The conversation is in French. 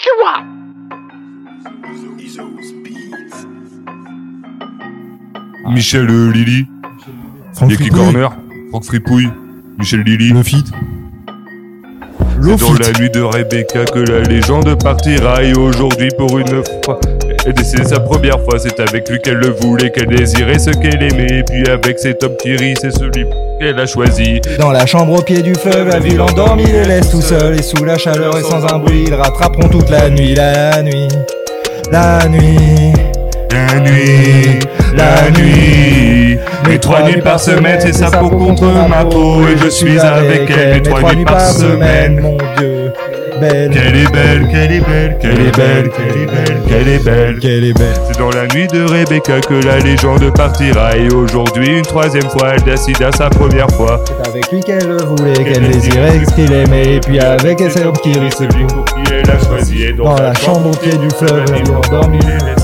fuck you want? Michel euh, Lily, Fripouille, Corner, Franck Fripouille, Michel Lily. Le feat. C'est dans la nuit de Rebecca que la légende partira et aujourd'hui pour une fois. Et c'est sa première fois, c'est avec lui qu'elle le voulait, qu'elle désirait ce qu'elle aimait. Et puis avec cet homme Thierry, c'est celui qu'elle a choisi. Dans la chambre au pied du fleuve, la ville endormie les laisse tout seul et sous la chaleur et sans un bruit, ils rattraperont toute la nuit, la nuit, la nuit. La nuit, la nuit. Mais trois nuits par semaine, c'est sa peau contre ma peau. Et je suis avec elle, mais trois nuits par semaine. Mon Dieu, belle, Qu'elle est belle, qu'elle est belle, qu'elle est belle, qu'elle est belle, qu'elle est belle. qu'elle est belle. C'est dans la nuit de Rebecca que la légende partira. Et aujourd'hui une troisième fois elle décide à sa première fois. C'est avec lui qu'elle le voulait, qu'elle désirait ce qu'il aimait, et puis avec elle, c'est qui celui pour qui elle a choisi. Dans la chambre au pied du fleuve, la ville endormie les